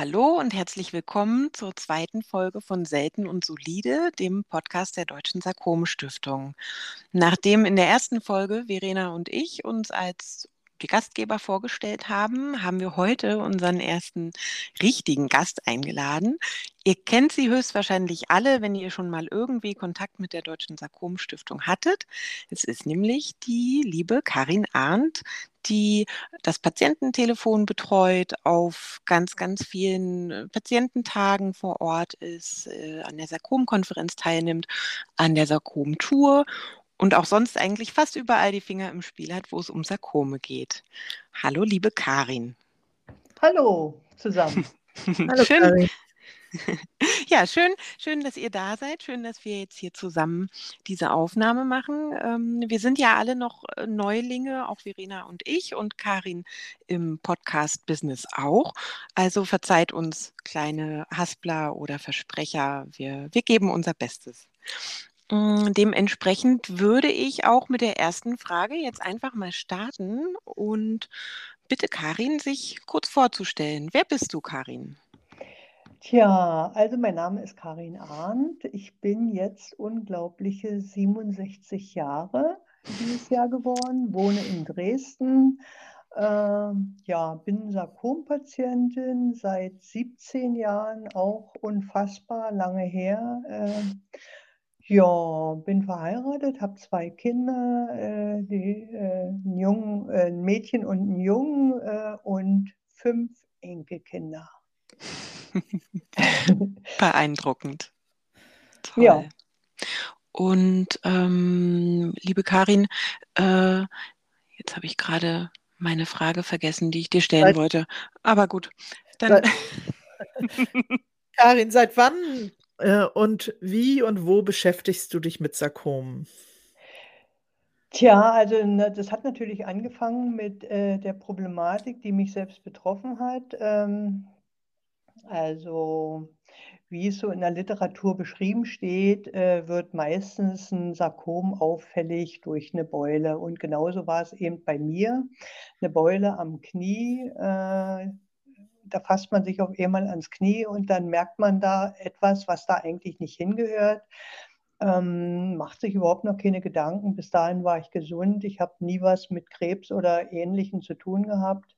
Hallo und herzlich willkommen zur zweiten Folge von Selten und Solide, dem Podcast der Deutschen Sarkom-Stiftung. Nachdem in der ersten Folge Verena und ich uns als die Gastgeber vorgestellt haben, haben wir heute unseren ersten richtigen Gast eingeladen. Ihr kennt sie höchstwahrscheinlich alle, wenn ihr schon mal irgendwie Kontakt mit der Deutschen Sarkom-Stiftung hattet. Es ist nämlich die liebe Karin Arndt, die das Patiententelefon betreut, auf ganz, ganz vielen äh, Patiententagen vor Ort ist, äh, an der Sarkom-Konferenz teilnimmt, an der Sarkom-Tour und auch sonst eigentlich fast überall die Finger im Spiel hat, wo es um Sarkome geht. Hallo, liebe Karin. Hallo zusammen. Hallo, schön, Karin. Ja, schön, schön, dass ihr da seid. Schön, dass wir jetzt hier zusammen diese Aufnahme machen. Ähm, wir sind ja alle noch äh, Neulinge, auch Verena und ich und Karin im Podcast-Business auch. Also verzeiht uns kleine Haspler oder Versprecher. Wir, wir geben unser Bestes. Mm, dementsprechend würde ich auch mit der ersten Frage jetzt einfach mal starten und bitte Karin, sich kurz vorzustellen. Wer bist du, Karin? Tja, also mein Name ist Karin Arndt. Ich bin jetzt unglaubliche 67 Jahre dieses Jahr geworden, wohne in Dresden. Äh, ja, bin Sarkompatientin seit 17 Jahren, auch unfassbar lange her. Äh, ja, bin verheiratet, habe zwei Kinder, äh, die, äh, 'n Jungen äh, 'n Mädchen und 'n Jungen, äh, und fünf Enkelkinder. Beeindruckend. Toll. Ja. Und, ähm, liebe Karin, äh, jetzt habe ich gerade meine Frage vergessen, die ich dir stellen Seit wollte. Aber gut, dann Seit Karin, seit wann äh, und wie und wo beschäftigst du dich mit Sarkomen? Tja, also, ne, das hat natürlich angefangen mit, äh, der Problematik, die mich selbst betroffen hat. Ähm, also, wie es so in der Literatur beschrieben steht, äh, wird meistens ein Sarkom auffällig durch eine Beule und genauso war es eben bei mir. Eine Beule am Knie, äh da fasst man sich auf einmal ans Knie und dann merkt man da etwas, was da eigentlich nicht hingehört. Ähm, macht sich überhaupt noch keine Gedanken. Bis dahin war ich gesund. Ich habe nie was mit Krebs oder Ähnlichem zu tun gehabt.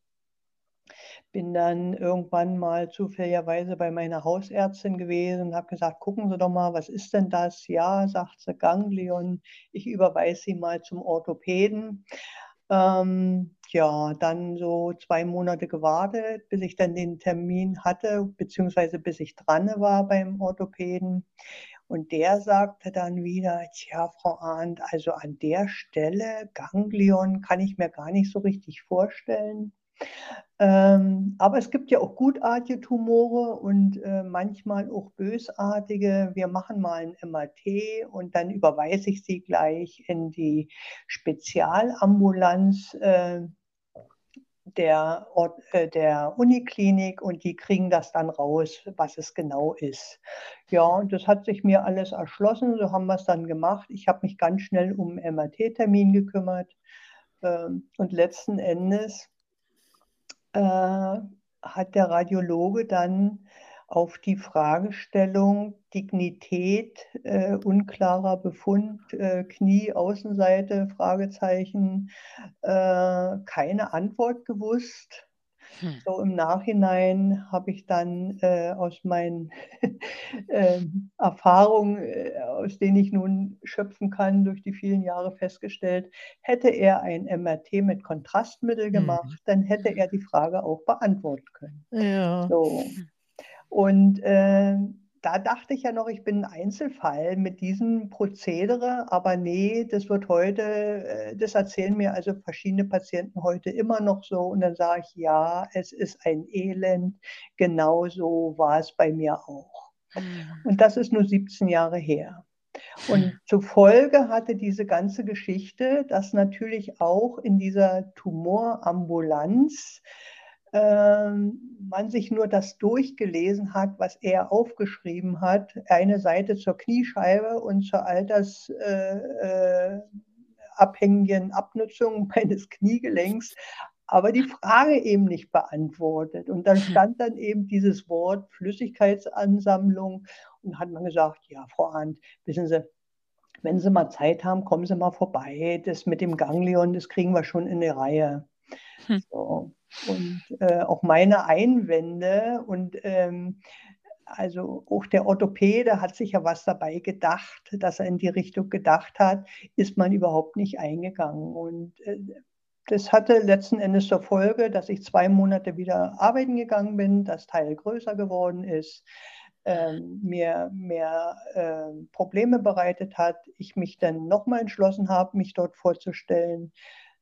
Bin dann irgendwann mal zufälligerweise bei meiner Hausärztin gewesen und habe gesagt, gucken Sie doch mal, was ist denn das? Ja, sagt sie, Ganglion. Ich überweise Sie mal zum Orthopäden. Ähm, ja, dann so zwei Monate gewartet, bis ich dann den Termin hatte, beziehungsweise bis ich dran war beim Orthopäden. Und der sagte dann wieder, tja, Frau Arndt, also an der Stelle Ganglion kann ich mir gar nicht so richtig vorstellen. Ähm, aber es gibt ja auch gutartige Tumore und äh, manchmal auch bösartige. Wir machen mal ein MRT und dann überweise ich sie gleich in die Spezialambulanz äh, der, Ort, äh, der Uniklinik und die kriegen das dann raus, was es genau ist. Ja, und das hat sich mir alles erschlossen, so haben wir es dann gemacht. Ich habe mich ganz schnell um MRT-Termin gekümmert ähm, und letzten Endes äh, hat der Radiologe dann auf die Fragestellung Dignität, äh, unklarer Befund, äh, Knie, Außenseite, Fragezeichen, äh, keine Antwort gewusst. Hm. So im Nachhinein habe ich dann äh, aus meinen äh, Erfahrungen, äh, aus denen ich nun schöpfen kann, durch die vielen Jahre festgestellt, hätte er ein MRT mit Kontrastmittel hm. gemacht, hm. dann hätte er die Frage auch beantworten können. Ja. So. Und äh, da dachte ich ja noch, ich bin ein Einzelfall mit diesem Prozedere, aber nee, das wird heute, äh, das erzählen mir also verschiedene Patienten heute immer noch so. Und dann sage ich, ja, es ist ein Elend, genauso war es bei mir auch. Mhm. Und das ist nur 17 Jahre her. Und zur Folge hatte diese ganze Geschichte, dass natürlich auch in dieser Tumorambulanz ähm, man sich nur das durchgelesen hat, was er aufgeschrieben hat, eine Seite zur Kniescheibe und zur altersabhängigen äh, äh, Abnutzung meines Kniegelenks, aber die Frage eben nicht beantwortet. Und dann stand dann eben dieses Wort Flüssigkeitsansammlung und hat man gesagt, ja, Frau Arndt, wissen Sie, wenn Sie mal Zeit haben, kommen Sie mal vorbei. Das mit dem Ganglion, das kriegen wir schon in die Reihe. Hm. So. Und äh, auch meine Einwände und ähm, also auch der Orthopäde hat sich ja was dabei gedacht, dass er in die Richtung gedacht hat, ist man überhaupt nicht eingegangen. Und äh, das hatte letzten Endes zur Folge, dass ich zwei Monate wieder arbeiten gegangen bin, das Teil größer geworden ist, äh, mir mehr äh, Probleme bereitet hat, ich mich dann nochmal entschlossen habe, mich dort vorzustellen,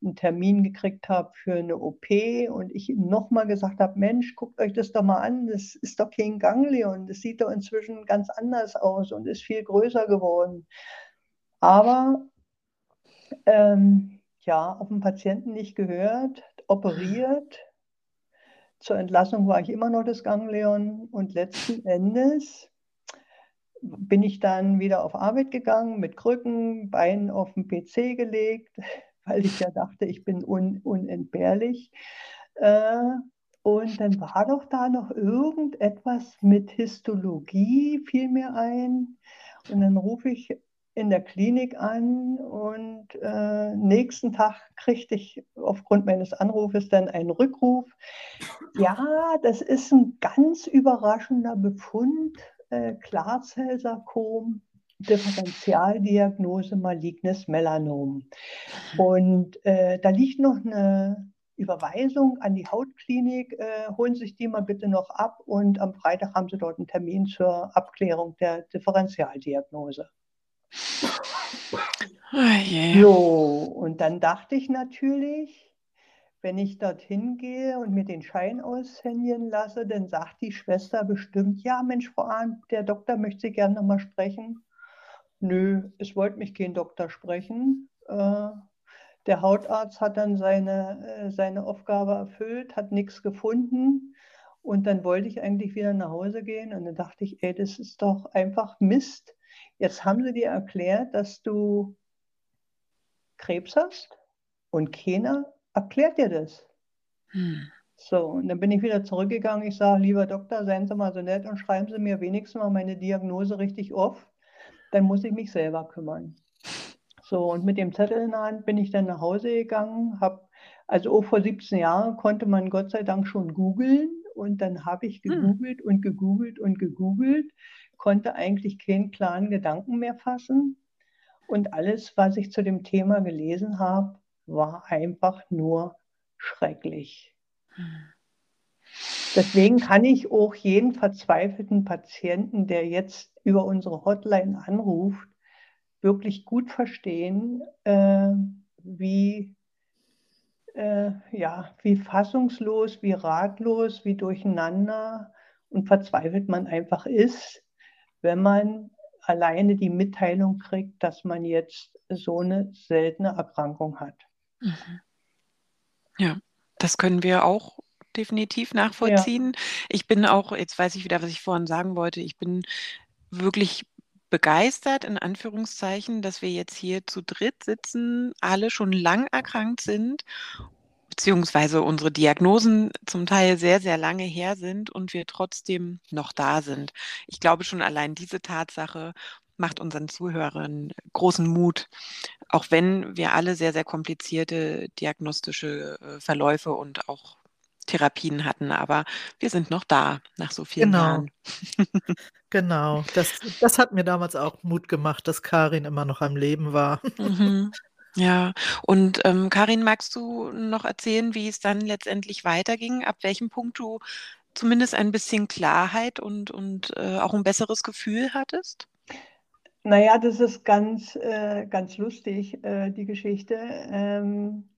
einen Termin gekriegt habe für eine OP und ich nochmal gesagt habe, Mensch, guckt euch das doch mal an, das ist doch kein Ganglion, das sieht doch inzwischen ganz anders aus und ist viel größer geworden. Aber ähm, ja, auf den Patienten nicht gehört, operiert. Zur Entlassung war ich immer noch das Ganglion und letzten Endes bin ich dann wieder auf Arbeit gegangen mit Krücken, Beinen auf den PC gelegt, weil ich ja dachte, ich bin un unentbehrlich. Äh, und dann war doch da noch irgendetwas mit Histologie, fiel mir ein. Und dann rufe ich in der Klinik an und äh, nächsten Tag kriegte ich aufgrund meines Anrufes dann einen Rückruf. Ja, das ist ein ganz überraschender Befund, äh, Klarzellsarkom. Differentialdiagnose malignes Melanom. Und äh, da liegt noch eine Überweisung an die Hautklinik. Äh, holen Sie sich die mal bitte noch ab und am Freitag haben Sie dort einen Termin zur Abklärung der Differentialdiagnose. Oh yeah. So, und dann dachte ich natürlich, wenn ich dorthin gehe und mir den Schein aushändigen lasse, dann sagt die Schwester bestimmt, ja Mensch, Frau Arndt, der Doktor möchte Sie gerne nochmal sprechen. Nö, es wollte mich kein Doktor sprechen. Äh, der Hautarzt hat dann seine, äh, seine Aufgabe erfüllt, hat nichts gefunden. Und dann wollte ich eigentlich wieder nach Hause gehen. Und dann dachte ich, ey, das ist doch einfach Mist. Jetzt haben sie dir erklärt, dass du Krebs hast und keiner erklärt dir das. Hm. So, und dann bin ich wieder zurückgegangen. Ich sage, lieber Doktor, seien Sie mal so nett und schreiben Sie mir wenigstens mal meine Diagnose richtig auf dann muss ich mich selber kümmern. So, und mit dem Zettel in der Hand bin ich dann nach Hause gegangen, habe, also auch vor 17 Jahren konnte man Gott sei Dank schon googeln und dann habe ich hm. gegoogelt hm. und gegoogelt und gegoogelt, konnte eigentlich keinen klaren Gedanken mehr fassen und alles, was ich zu dem Thema gelesen habe, war einfach nur schrecklich. Deswegen kann ich auch jeden verzweifelten Patienten, der jetzt über unsere Hotline anruft, wirklich gut verstehen, äh, wie, äh, ja, wie fassungslos, wie ratlos, wie durcheinander und verzweifelt man einfach ist, wenn man alleine die Mitteilung kriegt, dass man jetzt so eine seltene Erkrankung hat. Mhm. Ja, das können wir auch definitiv nachvollziehen. Ja. Ich bin auch, jetzt weiß ich wieder, was ich vorhin sagen wollte, ich bin wirklich begeistert, in Anführungszeichen, dass wir jetzt hier zu dritt sitzen, alle schon lang erkrankt sind, beziehungsweise unsere Diagnosen zum Teil sehr, sehr lange her sind und wir trotzdem noch da sind. Ich glaube schon allein diese Tatsache macht unseren Zuhörern großen Mut, auch wenn wir alle sehr, sehr komplizierte diagnostische äh, Verläufe und auch Therapien hatten, aber wir sind noch da nach so vielen genau. Jahren. genau, das, das hat mir damals auch Mut gemacht, dass Karin immer noch am Leben war. Mhm. Ja, und ähm, Karin, magst du noch erzählen, wie es dann letztendlich weiterging, ab welchem Punkt du zumindest ein bisschen Klarheit und, und äh, auch ein besseres Gefühl hattest? Naja, das ist ganz, äh, ganz lustig, äh, die Geschichte. Ähm,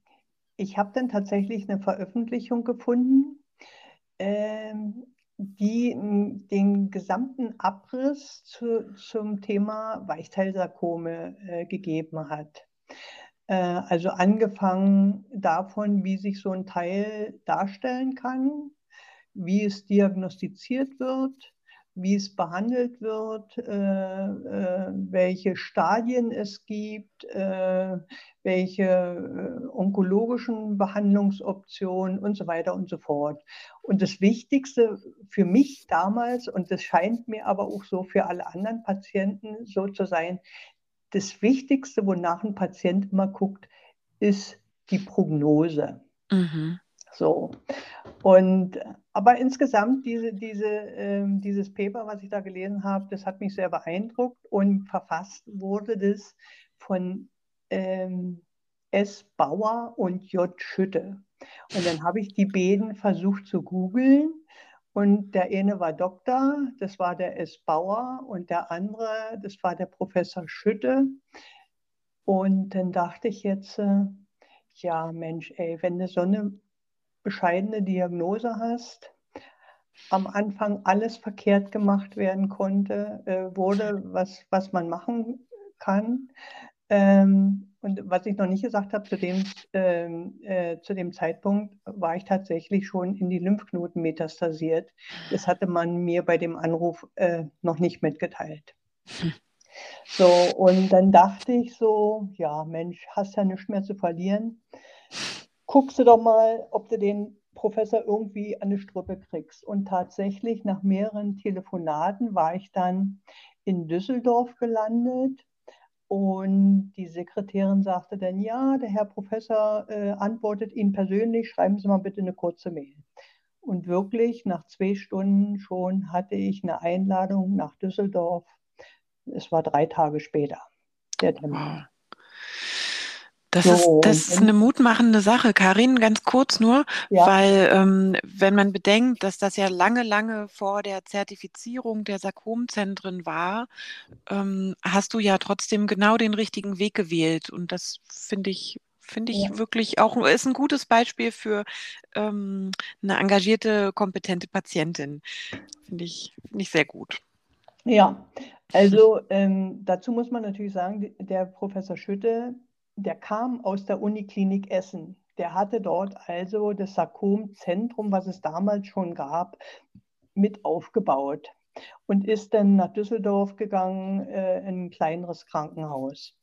ich habe dann tatsächlich eine Veröffentlichung gefunden, ähm, die den gesamten Abriss zu, zum Thema Weichteilsarkome äh, gegeben hat. Äh, also angefangen davon, wie sich so ein Teil darstellen kann, wie es diagnostiziert wird, wie es behandelt wird, äh, äh, welche Stadien es gibt, äh, welche onkologischen Behandlungsoptionen und so weiter und so fort. Und das Wichtigste für mich damals, und das scheint mir aber auch so für alle anderen Patienten so zu sein, das Wichtigste, wonach ein Patient immer guckt, ist die Prognose. Mhm. So. Und aber insgesamt diese, diese, äh, dieses Paper, was ich da gelesen habe, das hat mich sehr beeindruckt und verfasst wurde das von ähm, S. Bauer und J. Schütte. Und dann habe ich die beiden versucht zu googeln und der eine war Doktor, das war der S. Bauer und der andere, das war der Professor Schütte. Und dann dachte ich jetzt, äh, ja Mensch, ey, wenn du so eine bescheidene Diagnose hast, am Anfang alles verkehrt gemacht werden konnte, äh, wurde, was, was man machen kann. Ähm, und was ich noch nicht gesagt habe, zu dem, ähm, äh, zu dem Zeitpunkt war ich tatsächlich schon in die Lymphknoten metastasiert. Das hatte man mir bei dem Anruf äh, noch nicht mitgeteilt. So, und dann dachte ich so, ja Mensch, hast ja nichts mehr zu verlieren guckst du doch mal, ob du den Professor irgendwie an die Strippe kriegst. Und tatsächlich nach mehreren Telefonaten war ich dann in Düsseldorf gelandet. Und die Sekretärin sagte dann, ja, der Herr Professor äh, antwortet Ihnen persönlich, schreiben Sie mal bitte eine kurze Mail. Und wirklich, nach zwei Stunden schon hatte ich eine Einladung nach Düsseldorf. Es war drei Tage später, der Termin. Das, so, ist, das ist eine mutmachende Sache, Karin, ganz kurz nur, ja. weil ähm, wenn man bedenkt, dass das ja lange, lange vor der Zertifizierung der Sarkomzentren war, ähm, hast du ja trotzdem genau den richtigen Weg gewählt. Und das finde ich, finde ich ja. wirklich auch, ist ein gutes Beispiel für ähm, eine engagierte, kompetente Patientin. Finde ich, finde ich sehr gut. Ja, also ähm, dazu muss man natürlich sagen, der Professor Schütte, der kam aus der Uniklinik Essen. Der hatte dort also das Sarkomzentrum, was es damals schon gab, mit aufgebaut und ist dann nach Düsseldorf gegangen, äh, in ein kleineres Krankenhaus.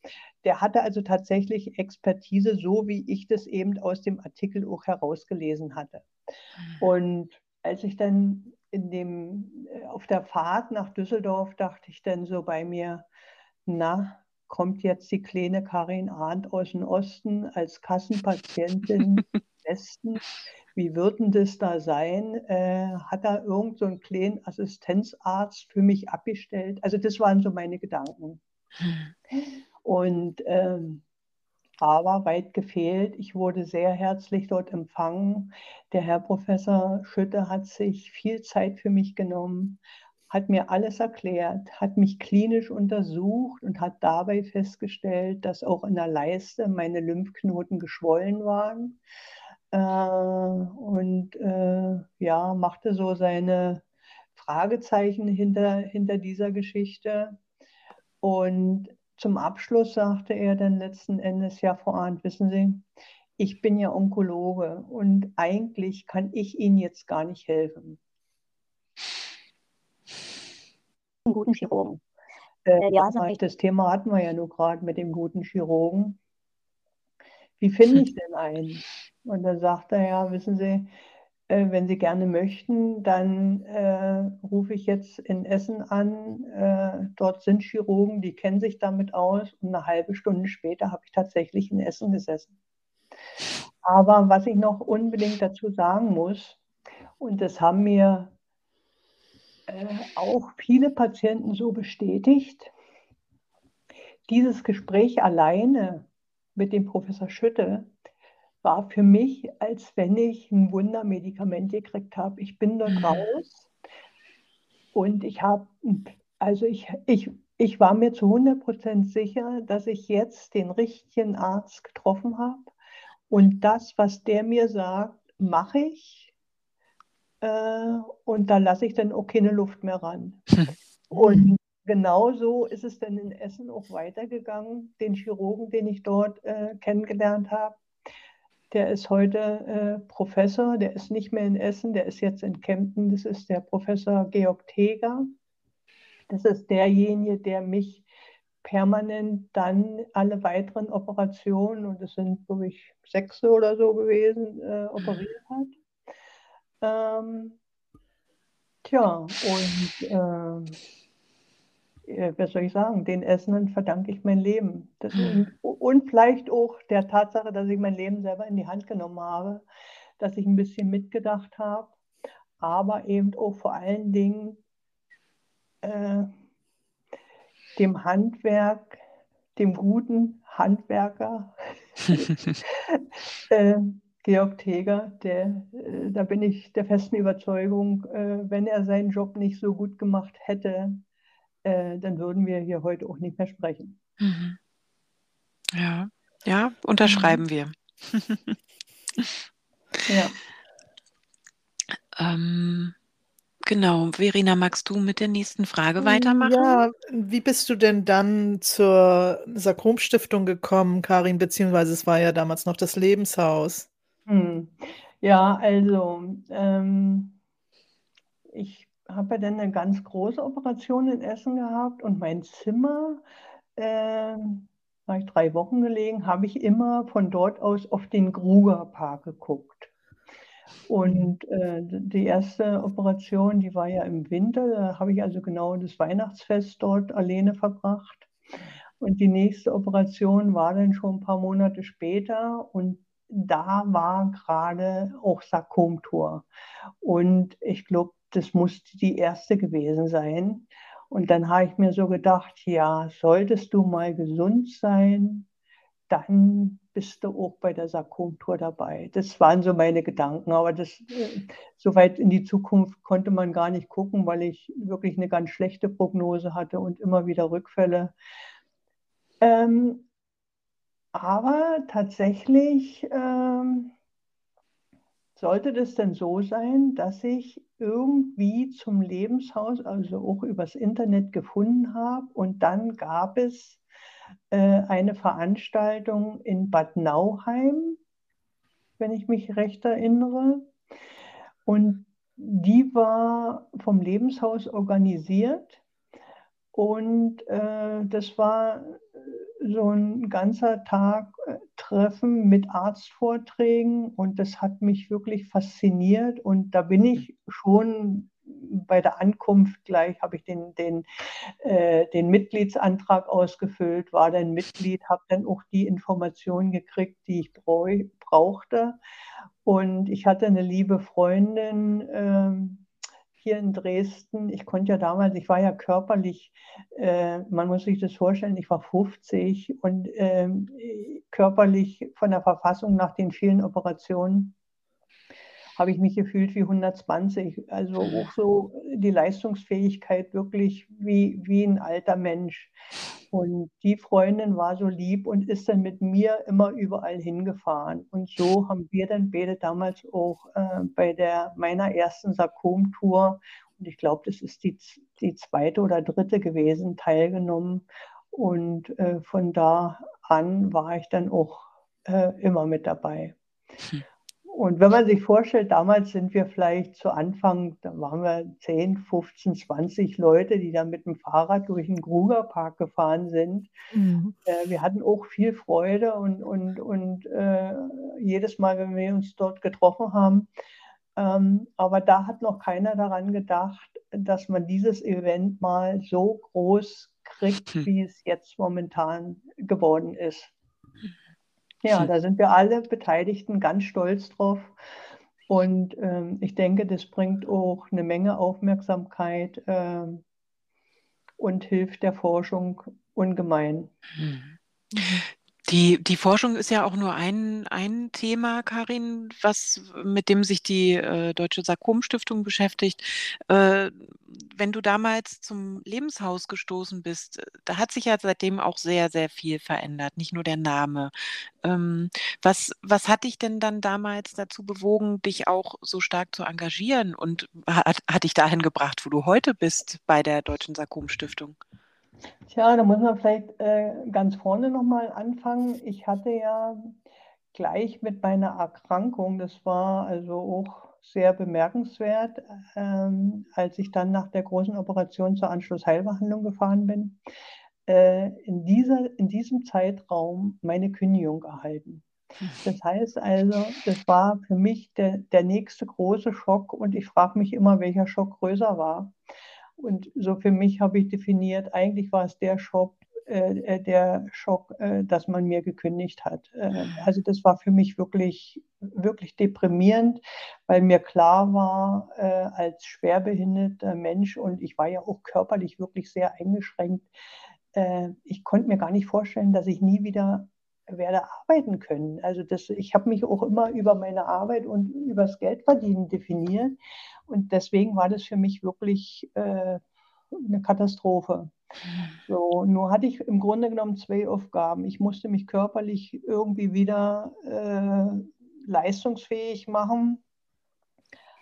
Der hatte also tatsächlich Expertise, so wie ich das eben aus dem Artikel auch herausgelesen hatte. Mhm. Und als ich dann in dem, äh, auf der Fahrt nach Düsseldorf dachte ich dann so bei mir, na, kommt jetzt die kleine Karin Arndt aus dem Osten als Kassenpatientin im Westen. Wie wird denn das da sein? Äh, hat da irgend so einen kleinen Assistenzarzt für mich abgestellt? Also das waren so meine Gedanken. Und ähm, aber weit gefehlt. Ich wurde sehr herzlich dort empfangen. Der Herr Professor Schütte hat sich viel Zeit für mich genommen, hat mir alles erklärt, hat mich klinisch untersucht und hat dabei festgestellt, dass auch in der Leiste meine Lymphknoten geschwollen waren. Äh, und äh, ja, machte so seine Fragezeichen hinter, hinter dieser Geschichte. Und zum Abschluss sagte er dann letzten Endes, ja, Frau Arndt, wissen Sie, ich bin ja Onkologe und eigentlich kann ich Ihnen jetzt gar nicht helfen einen guten Chirurgen. Äh, ja, das Thema hatten wir ja nur gerade mit dem guten Chirurgen. Wie finde ich denn einen? Und dann sagt er ja, wissen Sie, äh, wenn Sie gerne möchten, dann äh, rufe ich jetzt in Essen an. Äh, dort sind Chirurgen, die kennen sich damit aus. Und eine halbe Stunde später habe ich tatsächlich in Essen gesessen. Aber was ich noch unbedingt dazu sagen muss, und das haben mir äh, auch viele Patienten so bestätigt. Dieses Gespräch alleine mit dem Professor Schütte war für mich, als wenn ich ein Wundermedikament gekriegt habe. Ich bin dort mhm. raus und ich habe, also ich, ich, ich war mir zu 100 Prozent sicher, dass ich jetzt den richtigen Arzt getroffen habe. Und das, was der mir sagt, mache ich äh, und da lasse ich dann auch keine Luft mehr ran. und genauso ist es dann in Essen auch weitergegangen. Den Chirurgen, den ich dort äh, kennengelernt habe, der ist heute äh, Professor, der ist nicht mehr in Essen, der ist jetzt in Kempten. Das ist der Professor Georg Teger. Das ist derjenige, der mich permanent dann alle weiteren Operationen, und es sind, glaube ich, sechs oder so gewesen, äh, operiert hat. Ähm, tja, und äh, was soll ich sagen, den Essenden verdanke ich mein Leben. Das, und, und, vielleicht auch der Tatsache, dass ich mein Leben selber in die Hand genommen habe, dass ich ein bisschen mitgedacht habe, aber eben auch vor allen Dingen äh, dem Handwerk, dem guten Handwerker, äh, Georg Teger, der, äh, da bin ich der festen Überzeugung, äh, wenn er seinen Job nicht so gut gemacht hätte, äh, dann würden wir hier heute auch nicht mehr sprechen. Mhm. Ja, ja, unterschreiben mhm. wir. ja. Ähm, genau, Verena, magst du mit der nächsten Frage weitermachen? Ja, wie bist du denn dann zur Sakrom-Stiftung gekommen, Karin, beziehungsweise es war ja damals noch das Lebenshaus? Hm. Ja, also ähm, ich habe ja dann eine ganz große Operation in Essen gehabt und mein Zimmer, äh, war ich drei Wochen gelegen, habe ich immer von dort aus auf den Gruger-Park geguckt. Und äh, die erste Operation, die war ja im Winter, da habe ich also genau das Weihnachtsfest dort alleine verbracht. Und die nächste Operation war dann schon ein paar Monate später und da war gerade auch Sarkomtor. Und ich glaube, das musste die erste gewesen sein. Und dann habe ich mir so gedacht, ja, solltest du mal gesund sein, dann bist du auch bei der Sarkomtour dabei. Das waren so meine Gedanken, aber das, äh, so weit in die Zukunft konnte man gar nicht gucken, weil ich wirklich eine ganz schlechte Prognose hatte und immer wieder Rückfälle. Ähm, aber tatsächlich ähm, sollte das denn so sein, dass ich irgendwie zum Lebenshaus, also auch übers Internet gefunden habe und dann gab es äh, eine Veranstaltung in Bad Nauheim, wenn ich mich recht erinnere. Und die war vom Lebenshaus organisiert und äh, das war so ein ganzer Tag äh, Treffen mit Arztvorträgen und das hat mich wirklich fasziniert und da bin ich schon bei der Ankunft gleich habe ich den, den, äh, den Mitgliedsantrag ausgefüllt, war dann Mitglied, habe dann auch die Informationen gekriegt, die ich brauchte. Und ich hatte eine liebe Freundin, ähm, hier in Dresden, ich konnte ja damals, ich war ja körperlich, äh, man muss sich das vorstellen, ich war 50 und äh, körperlich von der Verfassung nach den vielen Operationen habe ich mich gefühlt wie 120. Also mhm. auch so die Leistungsfähigkeit wirklich wie, wie ein alter Mensch. Und die Freundin war so lieb und ist dann mit mir immer überall hingefahren. Und so haben wir dann beide damals auch äh, bei der meiner ersten Sarkom-Tour, und ich glaube, das ist die, die zweite oder dritte gewesen, teilgenommen. Und äh, von da an war ich dann auch äh, immer mit dabei. Hm. Und wenn man sich vorstellt, damals sind wir vielleicht zu Anfang, da waren wir 10, 15, 20 Leute, die dann mit dem Fahrrad durch den Grugerpark gefahren sind. Mhm. Äh, wir hatten auch viel Freude und, und, und äh, jedes Mal, wenn wir uns dort getroffen haben. Ähm, aber da hat noch keiner daran gedacht, dass man dieses Event mal so groß kriegt, wie es jetzt momentan geworden ist. Ja, hm. da sind wir alle Beteiligten ganz stolz drauf. Und ähm, ich denke, das bringt auch eine Menge Aufmerksamkeit ähm, und hilft der Forschung ungemein. Mhm. Die, die Forschung ist ja auch nur ein, ein Thema, Karin, was, mit dem sich die äh, Deutsche Sarkom-Stiftung beschäftigt. Äh, wenn du damals zum Lebenshaus gestoßen bist, da hat sich ja seitdem auch sehr, sehr viel verändert, nicht nur der Name. Ähm, was, was hat dich denn dann damals dazu bewogen, dich auch so stark zu engagieren und hat, hat dich dahin gebracht, wo du heute bist bei der Deutschen Sarkom-Stiftung? Tja, da muss man vielleicht äh, ganz vorne nochmal anfangen. Ich hatte ja gleich mit meiner Erkrankung, das war also auch sehr bemerkenswert, ähm, als ich dann nach der großen Operation zur Anschlussheilbehandlung gefahren bin, äh, in, dieser, in diesem Zeitraum meine Kündigung erhalten. Das heißt also, das war für mich der, der nächste große Schock und ich frage mich immer, welcher Schock größer war. Und so für mich habe ich definiert, eigentlich war es der Schock, äh, äh, der Schock, äh, dass man mir gekündigt hat. Äh, also das war für mich wirklich, wirklich deprimierend, weil mir klar war, äh, als schwerbehinderter Mensch und ich war ja auch körperlich wirklich sehr eingeschränkt, äh, ich konnte mir gar nicht vorstellen, dass ich nie wieder werde arbeiten können. Also das, ich habe mich auch immer über meine Arbeit und über das Geldverdienen definiert. Und deswegen war das für mich wirklich äh, eine Katastrophe. So, nur hatte ich im Grunde genommen zwei Aufgaben. Ich musste mich körperlich irgendwie wieder äh, leistungsfähig machen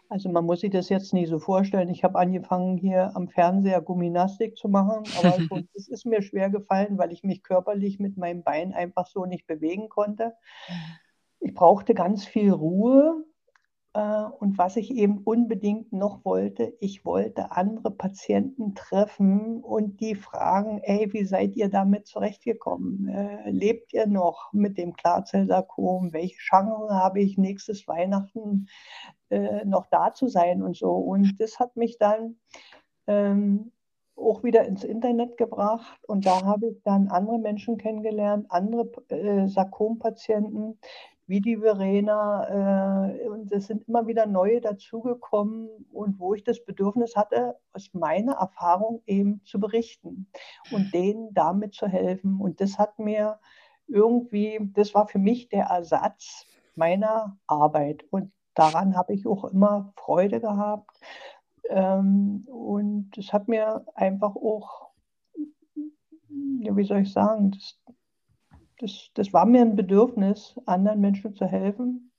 also man muss sich das jetzt nicht so vorstellen. Ich habe angefangen, hier am Fernseher Gymnastik zu machen, aber es ist mir schwer gefallen, weil ich mich körperlich mit meinem Bein einfach so nicht bewegen konnte. Ich brauchte ganz viel Ruhe und was ich eben unbedingt noch wollte, ich wollte andere Patienten treffen und die fragen, ey, wie seid ihr damit zurechtgekommen? Äh, lebt ihr noch mit dem Klarzellsarkom? Welche Chancen habe ich nächstes Weihnachten äh, noch da zu sein und so? Und das hat mich dann ähm, auch wieder ins Internet gebracht und da habe ich dann andere Menschen kennengelernt, andere äh, Sarkompatienten, wie die Verena. Äh, und es sind immer wieder neue dazugekommen und wo ich das Bedürfnis hatte, aus meiner Erfahrung eben zu berichten und denen damit zu helfen. Und das hat mir irgendwie, das war für mich der Ersatz meiner Arbeit. Und daran habe ich auch immer Freude gehabt. Ähm, und es hat mir einfach auch, ja, wie soll ich sagen, das, das, das war mir ein Bedürfnis, anderen Menschen zu helfen.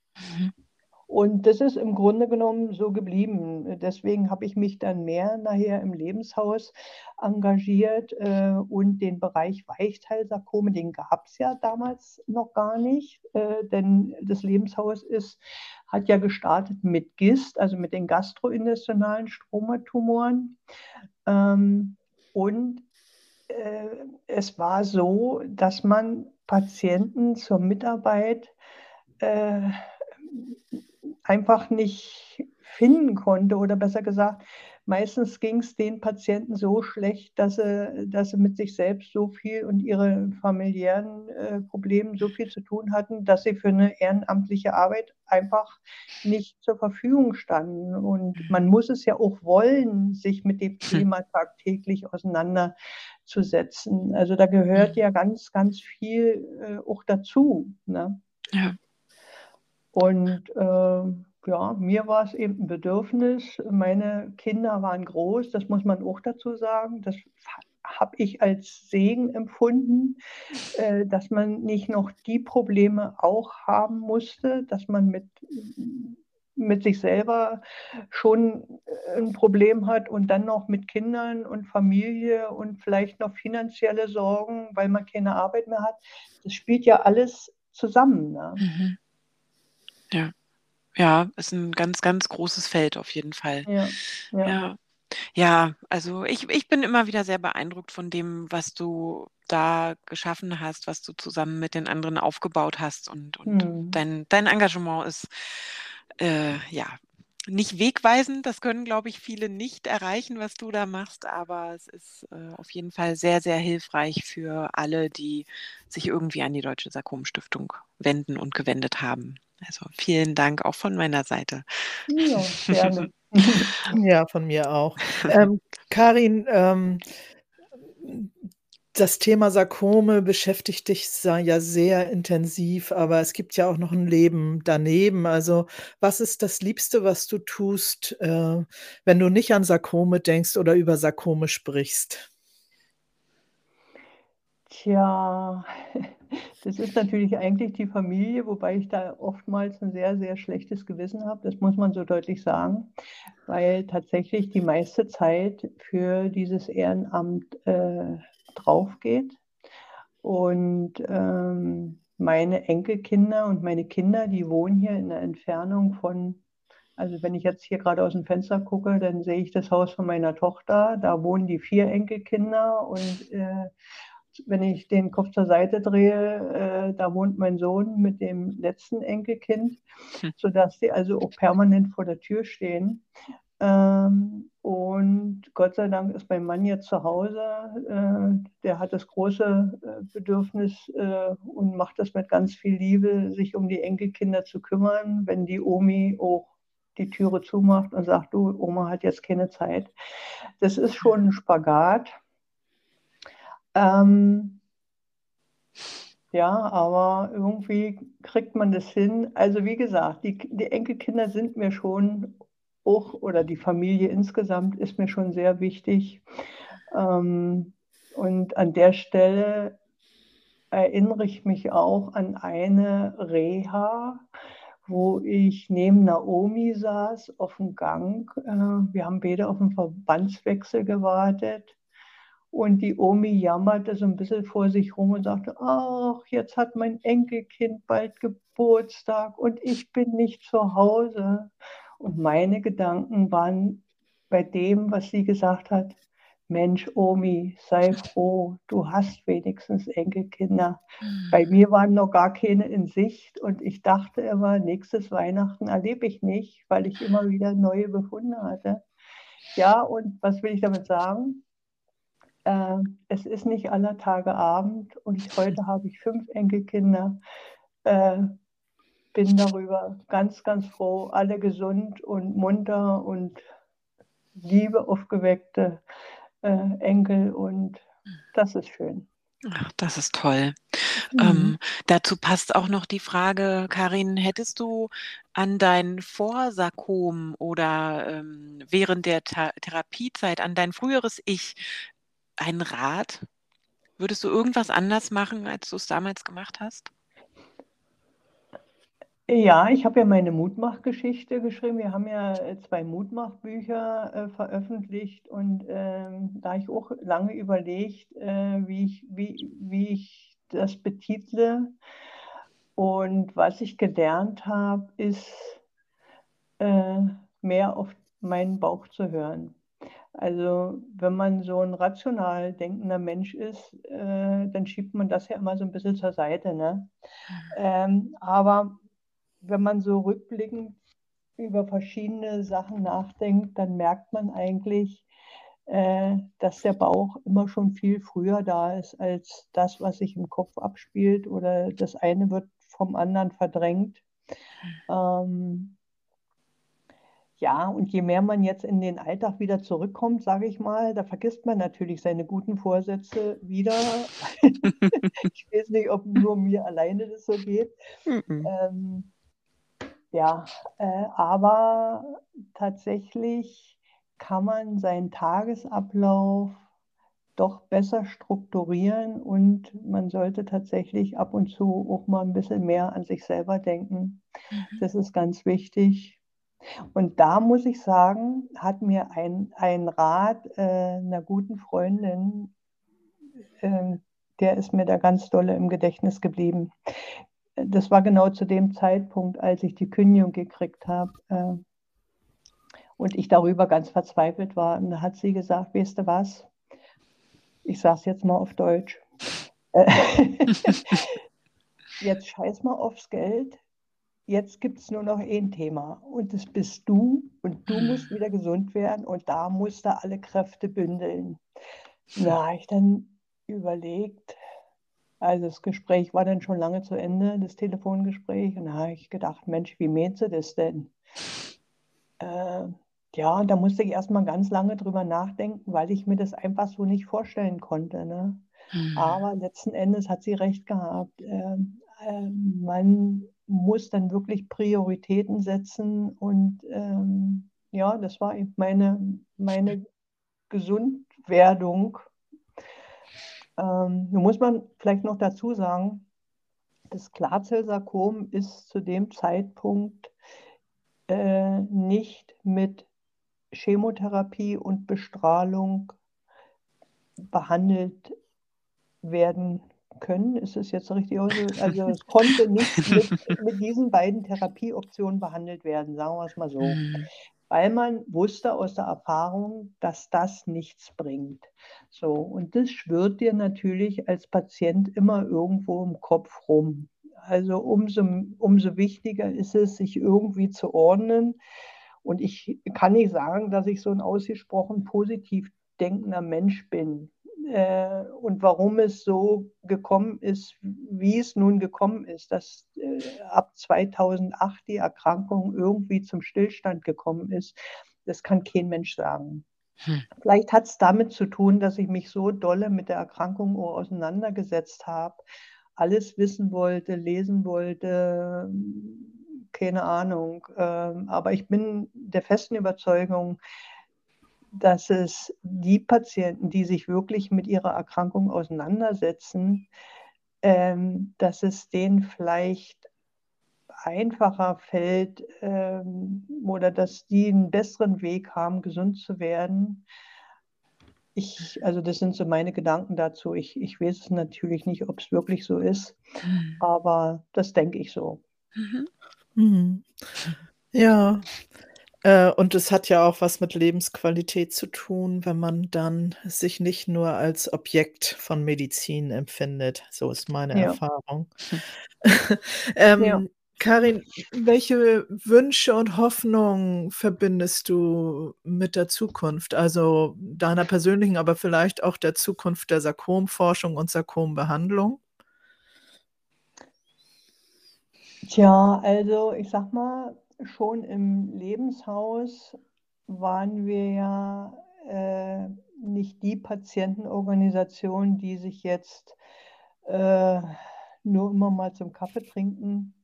Und das ist im Grunde genommen so geblieben. Deswegen habe ich mich dann mehr nachher im Lebenshaus engagiert äh, und den Bereich Weichteilsarkome, den gab es ja damals noch gar nicht, äh, denn das Lebenshaus ist, hat ja gestartet mit GIST, also mit den gastrointestinalen Stromatumoren. Ähm, und äh, es war so, dass man Patienten zur Mitarbeit äh, einfach nicht finden konnte oder besser gesagt, meistens ging es den Patienten so schlecht, dass sie, dass sie mit sich selbst so viel und ihren familiären äh, Problemen so viel zu tun hatten, dass sie für eine ehrenamtliche Arbeit einfach nicht zur Verfügung standen. Und man muss es ja auch wollen, sich mit dem Thema tagtäglich auseinanderzusetzen. Also da gehört ja ganz, ganz viel äh, auch dazu. Ne? Ja. Und äh, ja, mir war es eben ein Bedürfnis. Meine Kinder waren groß, das muss man auch dazu sagen. Das habe ich als Segen empfunden, äh, dass man nicht noch die Probleme auch haben musste, dass man mit, mit sich selber schon ein Problem hat und dann noch mit Kindern und Familie und vielleicht noch finanzielle Sorgen, weil man keine Arbeit mehr hat. Das spielt ja alles zusammen. Ne? Mhm. Ja. Ist ein ganz, ganz großes Feld auf jeden Fall. Ja, ja. Ja, ja also ich, ich bin immer wieder sehr beeindruckt von dem, was du da geschaffen hast, was du zusammen mit den anderen aufgebaut hast und, und hm. dein, dein Engagement ist äh, ja nicht wegweisend. Das können, glaube ich, viele nicht erreichen, was du da machst, aber es ist äh, auf jeden Fall sehr, sehr hilfreich für alle, die sich irgendwie an die Deutsche Sarkom-Stiftung wenden und gewendet haben. Also vielen Dank auch von meiner Seite. Ja, gerne. ja, von mir auch. Ähm, Karin, ähm, das Thema Sarkome beschäftigt dich ja sehr intensiv, aber es gibt ja auch noch ein Leben daneben. Also, was ist das Liebste, was du tust, äh, wenn du nicht an Sarkome denkst oder über Sarkome sprichst? Tja, das ist natürlich eigentlich die Familie, wobei ich da oftmals ein sehr, sehr schlechtes Gewissen habe. Das muss man so deutlich sagen, weil tatsächlich die meiste Zeit für dieses Ehrenamt äh, drauf geht. Und ähm, meine Enkelkinder und meine Kinder, die wohnen hier in einer Entfernung von Also wenn ich jetzt hier gerade aus dem Fenster gucke, dann sehe ich das Haus von meiner Tochter. Da wohnen die vier Enkelkinder und äh, wenn ich den Kopf zur Seite drehe, äh, da wohnt mein Sohn mit dem letzten Enkelkind, hm. sodass die also auch permanent vor der Tür stehen. Ähm, und Gott sei Dank ist mein Mann jetzt zu Hause. Äh, der hat das große äh, Bedürfnis äh, und macht das mit ganz viel Liebe, sich um die Enkelkinder zu kümmern, wenn die Omi auch die Türe zumacht und sagt, du, Oma hat jetzt keine Zeit. Das ist schon ein Spagat. Ähm, ja, aber irgendwie kriegt man das hin. Also wie gesagt, die, die Enkelkinder sind mir schon auch oder die Familie insgesamt ist mir schon sehr wichtig. Ähm, und an der Stelle erinnere ich mich auch an eine Reha, wo ich neben Naomi saß auf dem Gang. Äh, wir haben beide auf den Verbandswechsel gewartet. Und die Omi jammerte so ein bisschen vor sich rum und sagte, ach, jetzt hat mein Enkelkind bald Geburtstag und ich bin nicht zu Hause. Und meine Gedanken waren bei dem, was sie gesagt hat, Mensch, Omi, sei froh, du hast wenigstens Enkelkinder. Mhm. Bei mir waren noch gar keine in Sicht und ich dachte immer, nächstes Weihnachten erlebe ich nicht, weil ich immer wieder neue Befunde hatte. Ja, und was will ich damit sagen? Äh, es ist nicht aller Tage Abend und heute habe ich fünf Enkelkinder. Äh, bin darüber ganz, ganz froh, alle gesund und munter und liebe aufgeweckte äh, Enkel und das ist schön. Ach, das ist toll. Mhm. Ähm, dazu passt auch noch die Frage, Karin, hättest du an dein Vorsarkom oder ähm, während der Th Therapiezeit an dein früheres Ich einen Rat? Würdest du irgendwas anders machen, als du es damals gemacht hast? Ja, ich habe ja meine Mutmachgeschichte geschrieben. Wir haben ja äh, zwei Mutmachbücher äh, veröffentlicht und ähm, da ich auch lange überlegt, äh, wie ich, wie, wie ich das betitle. Und was ich gelernt habe, ist äh, mehr auf meinen Bauch zu hören. Also wenn man so ein rational denkender Mensch ist, äh, dann schiebt man das ja immer so ein bisschen zur Seite. Ne? Mhm. Ähm, aber wenn man so rückblickend über verschiedene Sachen nachdenkt, dann merkt man eigentlich, äh, dass der Bauch immer schon viel früher da ist als das, was sich im Kopf abspielt oder das eine wird vom anderen verdrängt. Ähm, ja, und je mehr man jetzt in den Alltag wieder zurückkommt, sage ich mal, da vergisst man natürlich seine guten Vorsätze wieder. ich weiß nicht, ob nur mir alleine das so geht. ähm, ja, äh, aber tatsächlich kann man seinen Tagesablauf doch besser strukturieren und man sollte tatsächlich ab und zu auch mal ein bisschen mehr an sich selber denken. Mhm. Das ist ganz wichtig. Und da muss ich sagen, hat mir ein, ein Rat äh, einer guten Freundin, äh, der ist mir da ganz dolle im Gedächtnis geblieben. Das war genau zu dem Zeitpunkt, als ich die Kündigung gekriegt habe äh, und ich darüber ganz verzweifelt war. Und da hat sie gesagt, weißt du was, ich sage es jetzt mal auf Deutsch, jetzt scheiß mal aufs Geld, jetzt gibt es nur noch ein Thema und das bist du und du musst wieder gesund werden und da musst du alle Kräfte bündeln. Da habe ich dann überlegt, also das Gespräch war dann schon lange zu Ende, das Telefongespräch. Und da habe ich gedacht, Mensch, wie mäht sie das denn? Äh, ja, da musste ich erstmal ganz lange drüber nachdenken, weil ich mir das einfach so nicht vorstellen konnte. Ne? Mhm. Aber letzten Endes hat sie recht gehabt. Äh, äh, man muss dann wirklich Prioritäten setzen. Und ähm, ja, das war meine, meine Gesundwerdung ähm, nun muss man vielleicht noch dazu sagen, das Klarzellsarkom ist zu dem Zeitpunkt äh, nicht mit Chemotherapie und Bestrahlung behandelt werden können, ist es jetzt richtig? Also es konnte nicht mit, mit diesen beiden Therapieoptionen behandelt werden, sagen wir es mal so. Mhm weil man wusste aus der Erfahrung, dass das nichts bringt. So, und das schwirrt dir natürlich als Patient immer irgendwo im Kopf rum. Also umso, umso wichtiger ist es, sich irgendwie zu ordnen. Und ich kann nicht sagen, dass ich so ein ausgesprochen positiv denkender Mensch bin äh, und warum es so gekommen ist, wie es nun gekommen ist, dass äh, ab 2008 die Erkrankung irgendwie zum Stillstand gekommen ist, das kann kein Mensch sagen. Hm. Vielleicht hat es damit zu tun, dass ich mich so dolle mit der Erkrankung auseinandergesetzt habe, alles wissen wollte, lesen wollte, keine Ahnung. Ähm, aber ich bin der festen Überzeugung, dass es die Patienten, die sich wirklich mit ihrer Erkrankung auseinandersetzen, ähm, dass es denen vielleicht einfacher fällt ähm, oder dass die einen besseren Weg haben, gesund zu werden. Ich, also das sind so meine Gedanken dazu. Ich, ich weiß es natürlich nicht, ob es wirklich so ist, mhm. aber das denke ich so. Mhm. Mhm. Ja, äh, und es hat ja auch was mit Lebensqualität zu tun, wenn man dann sich nicht nur als Objekt von Medizin empfindet. So ist meine Ja. Erfahrung. Ähm, Ja. Karin, welche Wünsche und Hoffnungen verbindest du mit der Zukunft? Also deiner persönlichen, aber vielleicht auch der Zukunft der Sarkomforschung und Sarkombehandlung? Tja, also ich sag mal schon im Lebenshaus waren wir ja äh, nicht die Patientenorganisation, die sich jetzt äh, nur immer mal zum Kaffee trinken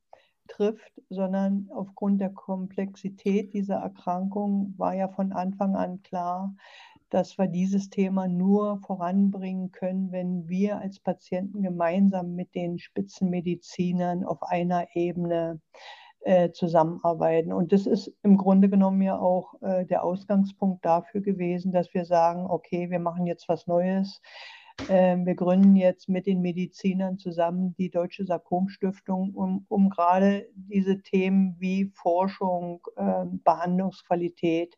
trifft, sondern aufgrund der Komplexität dieser Erkrankung war ja von Anfang an klar, dass wir dieses Thema nur voranbringen können, wenn wir als Patienten gemeinsam mit den Spitzenmedizinern auf einer Ebene äh, zusammenarbeiten. Und das ist im Grunde genommen ja auch äh, der Ausgangspunkt dafür gewesen, dass wir sagen, okay, wir machen jetzt was Neues. Äh, wir gründen jetzt mit den Medizinern zusammen die Deutsche Sarkomstiftung, um, um gerade diese Themen wie Forschung, ähm, Behandlungsqualität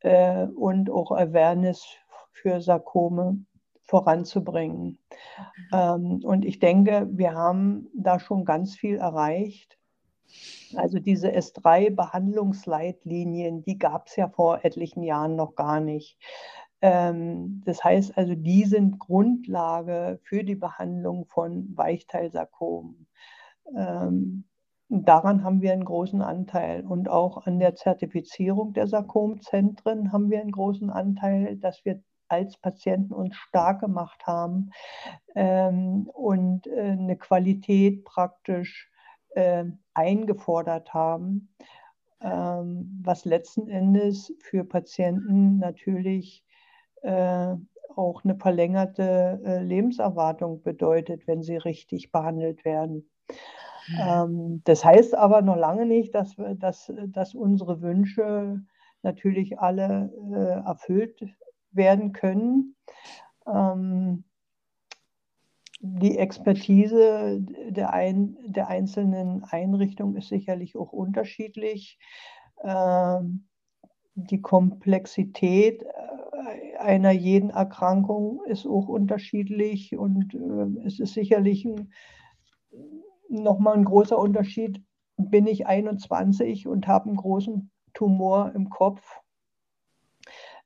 äh, und auch Awareness für Sarkome voranzubringen. Mhm. Ähm, und ich denke, wir haben da schon ganz viel erreicht. Also diese S3-Behandlungsleitlinien, die gab es ja vor etlichen Jahren noch gar nicht. Ähm, das heißt also, die sind Grundlage für die Behandlung von Weichteilsarkomen. Ähm, daran haben wir einen großen Anteil und auch an der Zertifizierung der Sarkomzentren haben wir einen großen Anteil, dass wir als Patienten uns stark gemacht haben ähm, und äh, eine Qualität praktisch äh, eingefordert haben, ähm, was letzten Endes für Patienten natürlich äh, auch eine verlängerte äh, Lebenserwartung bedeutet, wenn sie richtig behandelt werden. Mhm. Ähm, das heißt aber noch lange nicht, dass, wir, dass, dass unsere Wünsche natürlich alle äh, erfüllt werden können. Ähm, die Expertise der, ein, der einzelnen Einrichtungen ist sicherlich auch unterschiedlich. Ähm, die Komplexität äh, einer jeden Erkrankung ist auch unterschiedlich und äh, es ist sicherlich nochmal ein großer Unterschied. Bin ich 21 und habe einen großen Tumor im Kopf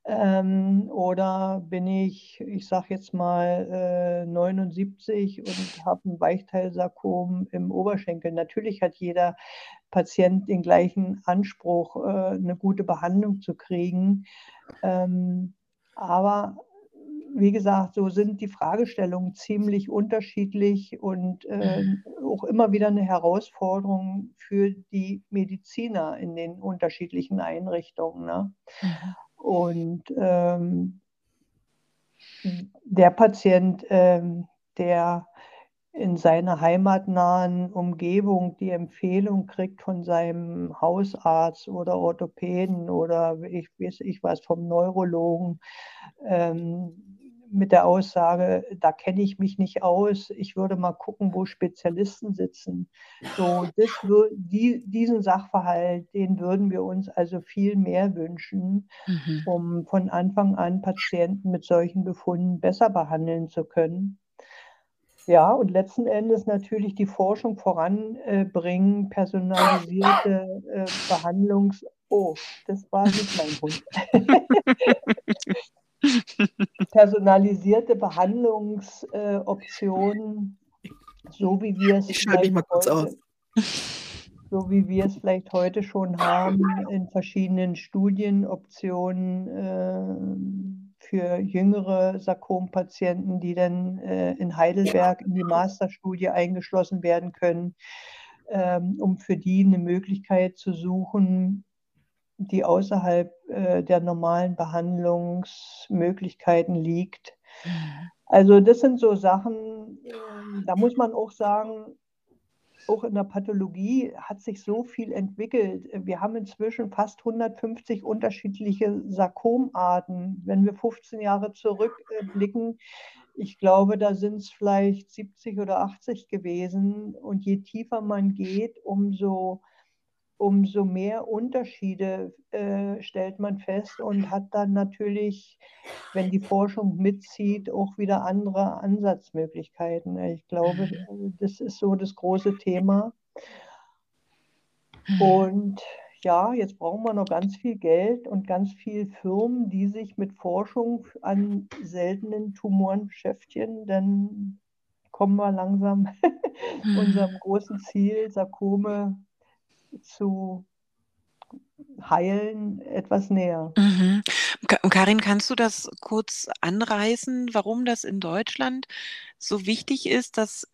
ähm, oder bin ich, ich sage jetzt mal, äh, 79 und habe ein Weichteilsarkom im Oberschenkel. Natürlich hat jeder Patient den gleichen Anspruch, äh, eine gute Behandlung zu kriegen. Ähm, aber wie gesagt, so sind die Fragestellungen ziemlich unterschiedlich und äh, auch immer wieder eine Herausforderung für die Mediziner in den unterschiedlichen Einrichtungen. Ne? Mhm. Und ähm, der Patient, ähm, der in seiner heimatnahen Umgebung die Empfehlung kriegt von seinem Hausarzt oder Orthopäden oder ich weiß ich was vom Neurologen, ähm, mit der Aussage, da kenne ich mich nicht aus, ich würde mal gucken, wo Spezialisten sitzen. So, das, die, diesen Sachverhalt, den würden wir uns also viel mehr wünschen, mhm. um von Anfang an Patienten mit solchen Befunden besser behandeln zu können. Ja, und letzten Endes natürlich die Forschung voranbringen, personalisierte äh, Behandlungs... Oh, das war nicht mein Hund. personalisierte Behandlungsoptionen, äh, so wie wir es ich vielleicht mal kurz heute, aus. so wie wir es vielleicht heute schon haben in verschiedenen Studienoptionen äh, für jüngere Sarkompatienten, die dann äh, in Heidelberg in die Masterstudie eingeschlossen werden können, ähm, um für die eine Möglichkeit zu suchen, die außerhalb äh, der normalen Behandlungsmöglichkeiten liegt. Mhm. Also das sind so Sachen, äh, da muss man auch sagen, auch in der Pathologie hat sich so viel entwickelt. Wir haben inzwischen fast 150 unterschiedliche Sarkomarten. Wenn wir 15 Jahre zurückblicken, ich glaube, da sind es vielleicht 70 oder 80 gewesen. Und je tiefer man geht, umso umso mehr Unterschiede äh, stellt man fest und hat dann natürlich, wenn die Forschung mitzieht, auch wieder andere Ansatzmöglichkeiten. Ich glaube, mhm. das ist so das große Thema. Mhm. Und ja, jetzt brauchen wir noch ganz viel Geld und ganz viele Firmen, die sich mit Forschung an seltenen Tumoren beschäftigen. Dann kommen wir langsam mhm. unserem großen Ziel, Sarkome zu heilen etwas näher. Mhm. Karin, kannst du das kurz anreißen, warum das in Deutschland so wichtig ist, dass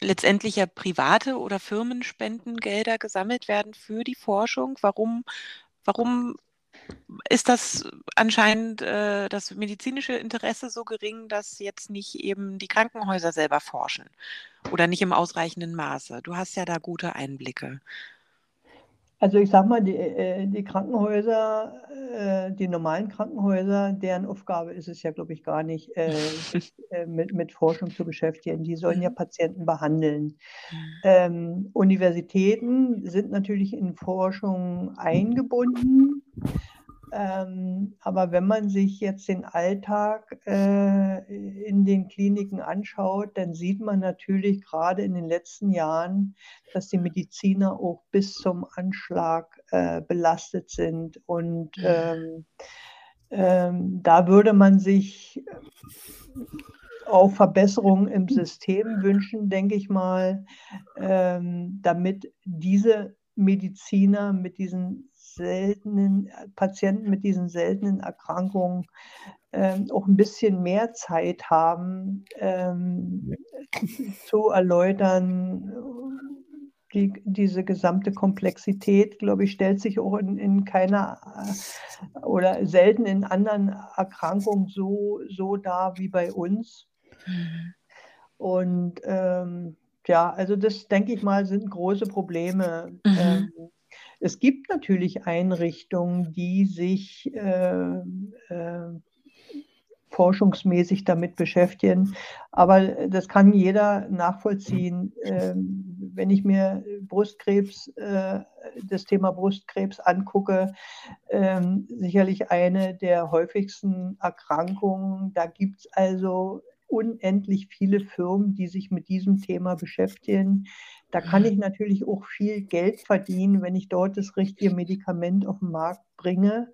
letztendlich ja private oder Firmenspendengelder gesammelt werden für die Forschung? Warum, warum ist das anscheinend äh, das medizinische Interesse so gering, dass jetzt nicht eben die Krankenhäuser selber forschen oder nicht im ausreichenden Maße? Du hast ja da gute Einblicke. Also ich sage mal, die, äh, die Krankenhäuser, äh, die normalen Krankenhäuser, deren Aufgabe ist es ja, glaube ich, gar nicht, äh, sich mit, mit Forschung zu beschäftigen. Die sollen ja mhm. Patienten behandeln. Mhm. Ähm, Universitäten sind natürlich in Forschung eingebunden. Ähm, aber wenn man sich jetzt den Alltag äh, in den Kliniken anschaut, dann sieht man natürlich gerade in den letzten Jahren, dass die Mediziner auch bis zum Anschlag äh, belastet sind. Und mhm. ähm, ähm, da würde man sich auch Verbesserungen im System wünschen, denke ich mal, ähm, damit diese Mediziner mit diesen seltenen Patienten mit diesen seltenen Erkrankungen ähm, auch ein bisschen mehr Zeit haben, ähm, zu erläutern. Die, diese gesamte Komplexität, glaube ich, stellt sich auch in, in keiner äh, oder selten in anderen Erkrankungen so, so dar wie bei uns. Mhm. Und ähm, ja, also das denke ich mal, sind große Probleme. Mhm. Ähm, es gibt natürlich Einrichtungen, die sich äh, äh, forschungsmäßig damit beschäftigen. Aber das kann jeder nachvollziehen. Ähm, wenn ich mir Brustkrebs, äh, das Thema Brustkrebs angucke, ähm, sicherlich eine der häufigsten Erkrankungen. Da gibt es also unendlich viele Firmen, die sich mit diesem Thema beschäftigen. Da kann ich natürlich auch viel Geld verdienen, wenn ich dort das richtige Medikament auf den Markt bringe.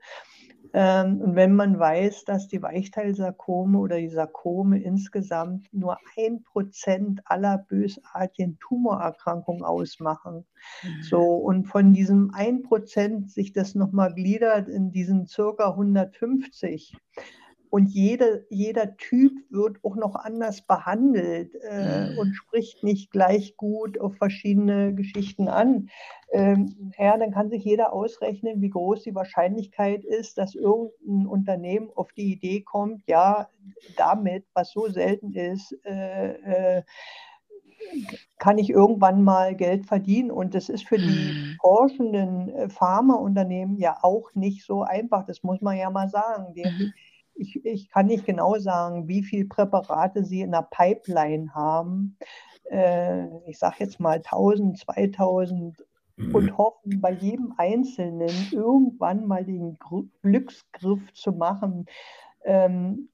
Ähm, und wenn man weiß, dass die Weichteilsarkome oder die Sarkome insgesamt nur ein Prozent aller bösartigen Tumorerkrankungen ausmachen, mhm. so und von diesem ein Prozent sich das nochmal gliedert in diesen circa 150, und jede, jeder Typ wird auch noch anders behandelt äh, mhm. und spricht nicht gleich gut auf verschiedene Geschichten an. Ähm, ja, dann kann sich jeder ausrechnen, wie groß die Wahrscheinlichkeit ist, dass irgendein Unternehmen auf die Idee kommt, ja, damit, was so selten ist, äh, äh, kann ich irgendwann mal Geld verdienen. Und das ist für die mhm. forschenden äh, Pharmaunternehmen ja auch nicht so einfach. Das muss man ja mal sagen. Die, mhm ich, ich kann nicht genau sagen, wie viele Präparate sie in der Pipeline haben. Äh, ich sage jetzt mal 1000, 2000 und mhm. hoffen, bei jedem Einzelnen irgendwann mal den Glücksgriff zu machen. Ähm,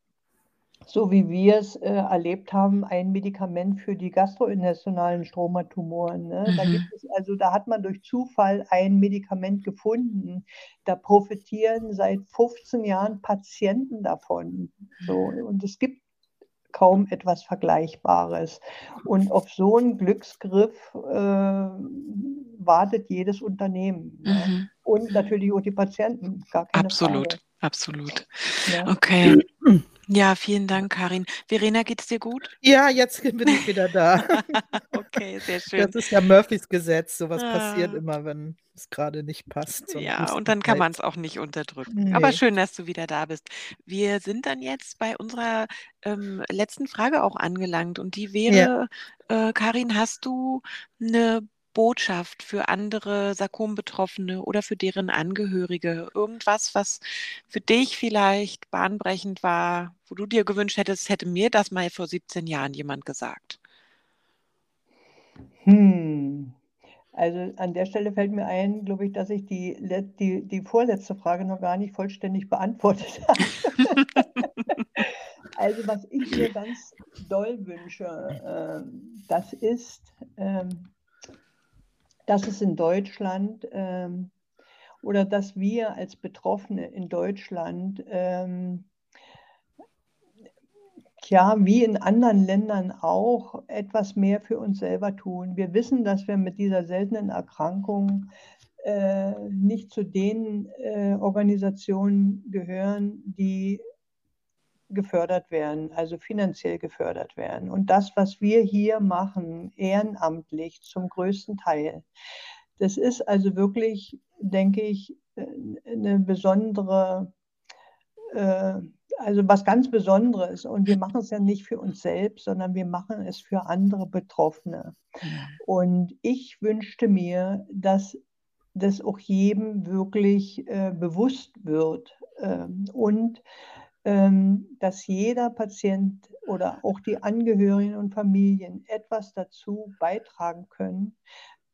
so wie wir es äh, erlebt haben, ein Medikament für die gastrointestinalen Stromatumoren. Ne? Mhm. Da gibt es, also da hat man durch Zufall ein Medikament gefunden. Da profitieren seit 15 Jahren Patienten davon. So, und es gibt kaum etwas Vergleichbares. Und auf so einen Glücksgriff äh, wartet jedes Unternehmen. Ne? Mhm. Ne? Und natürlich auch die Patienten. Gar keine absolut, Frage. absolut. Ja. Okay. Ja, vielen Dank, Karin. Verena, geht's dir gut? Ja, jetzt bin ich wieder da. okay, sehr schön. Das ist ja Murphys Gesetz. Sowas ah. passiert immer, wenn es gerade nicht passt. Ja, und dann kann man es auch nicht unterdrücken. Nee. Aber schön, dass du wieder da bist. Wir sind dann jetzt bei unserer ähm, letzten Frage auch angelangt. Und die wäre, ja. äh, Karin, hast du eine Botschaft für andere Sarkom-Betroffene oder für deren Angehörige? Irgendwas, was für dich vielleicht bahnbrechend war, wo du dir gewünscht hättest, hätte mir das mal vor 17 Jahren jemand gesagt? Hm. Also an der Stelle fällt mir ein, glaube ich, dass ich die, die, die vorletzte Frage noch gar nicht vollständig beantwortet habe. also was ich mir ganz doll wünsche, äh, das ist, ähm, dass es in Deutschland ähm, oder dass wir als Betroffene in Deutschland ähm, ja, wie in anderen Ländern auch, etwas mehr für uns selber tun. Wir wissen, dass wir mit dieser seltenen Erkrankung äh, nicht zu den äh, Organisationen gehören, die gefördert werden, also finanziell gefördert werden. Und das, was wir hier machen, ehrenamtlich zum größten Teil, das ist also wirklich, denke ich, äh, eine besondere, äh, also was ganz Besonderes. Und wir machen es ja nicht für uns selbst, sondern wir machen es für andere Betroffene. Und ich wünschte mir, dass das auch jedem wirklich äh, bewusst wird. Ähm, und dass jeder Patient oder auch die Angehörigen und Familien etwas dazu beitragen können,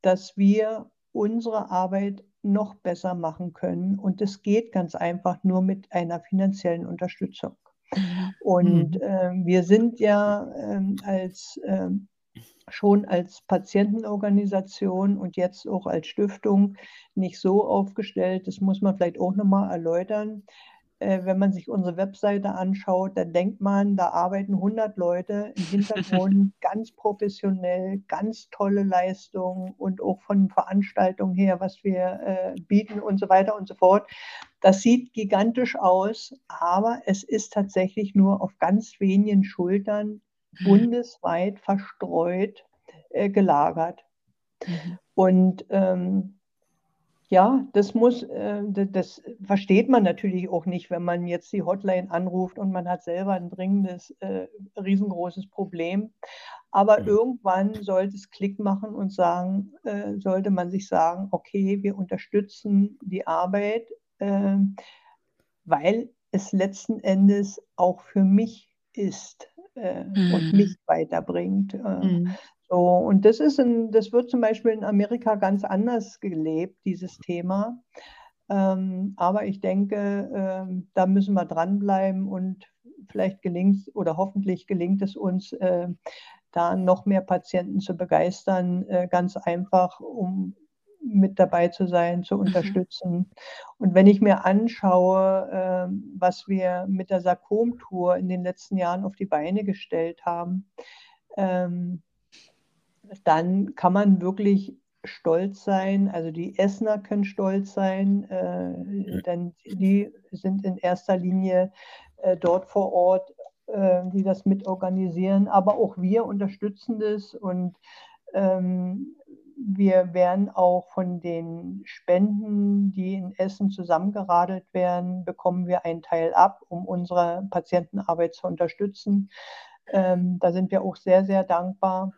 dass wir unsere Arbeit noch besser machen können. Und es geht ganz einfach nur mit einer finanziellen Unterstützung. Mhm. Und äh, wir sind ja äh, als äh, schon als Patientenorganisation und jetzt auch als Stiftung nicht so aufgestellt. Das muss man vielleicht auch nochmal erläutern. Äh, wenn man sich unsere Webseite anschaut, dann denkt man, da arbeiten 100 Leute im Hintergrund, ganz professionell, ganz tolle Leistungen und auch von Veranstaltungen her, was wir äh, bieten und so weiter und so fort. Das sieht gigantisch aus, aber es ist tatsächlich nur auf ganz wenigen Schultern mhm. bundesweit verstreut äh, gelagert. Mhm. Und ähm, ja, das muss, äh, das versteht man natürlich auch nicht, wenn man jetzt die Hotline anruft und man hat selber ein dringendes, äh, riesengroßes Problem. Aber mhm. irgendwann sollte es Klick machen und sagen, äh, sollte man sich sagen, okay, wir unterstützen die Arbeit, äh, weil es letzten Endes auch für mich ist mhm. und mich weiterbringt. Mhm. So, und das ist ein, das wird zum Beispiel in Amerika ganz anders gelebt, dieses Thema. Ähm, aber ich denke, ähm, da müssen wir dranbleiben und vielleicht gelingt oder hoffentlich gelingt es uns, äh, da noch mehr Patienten zu begeistern, äh, ganz einfach, um mit dabei zu sein, zu mhm. unterstützen. Mhm. Und wenn ich mir anschaue, äh, was wir mit der Sarkom-Tour in den letzten Jahren auf die Beine gestellt haben, ähm, dann kann man wirklich stolz sein. Also die Essener können stolz sein, äh, denn die sind in erster Linie äh, dort vor Ort, äh, die das mitorganisieren. Aber auch wir unterstützen das und ähm, wir werden auch von den Spenden, die in Essen zusammengeradelt werden, bekommen wir einen Teil ab, um unsere Patientenarbeit zu unterstützen. Ähm, da sind wir auch sehr, sehr dankbar.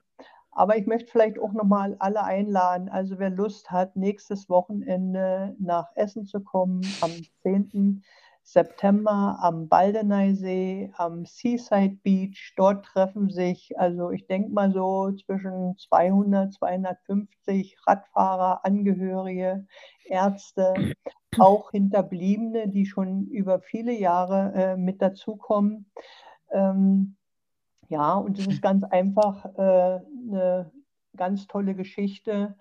Aber ich möchte vielleicht auch nochmal alle einladen. Also wer Lust hat, nächstes Wochenende nach Essen zu kommen, am 10. September am Baldeneysee, am Seaside Beach. Dort treffen sich, also ich denke mal so zwischen 200, 250 Radfahrer, Angehörige, Ärzte, auch Hinterbliebene, die schon über viele Jahre äh, mit dazukommen. Ähm, ja, und es ist ganz einfach äh, eine ganz tolle Geschichte,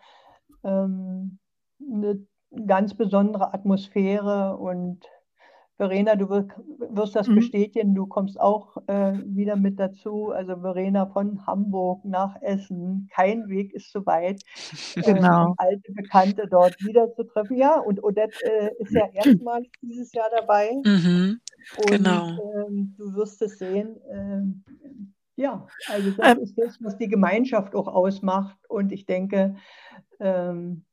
ähm, eine ganz besondere Atmosphäre und Verena, du wirst, wirst das mhm. bestätigen, du kommst auch äh, wieder mit dazu. Also Verena von Hamburg nach Essen, kein Weg ist zu weit, genau. ähm, alte Bekannte dort wiederzutreffen. Ja, und Odette äh, ist ja erstmals dieses Jahr dabei. Mhm. Und genau. ähm, du wirst es sehen. Ähm, ja, also das ähm, ist das, was die Gemeinschaft auch ausmacht. Und ich denke, ähm,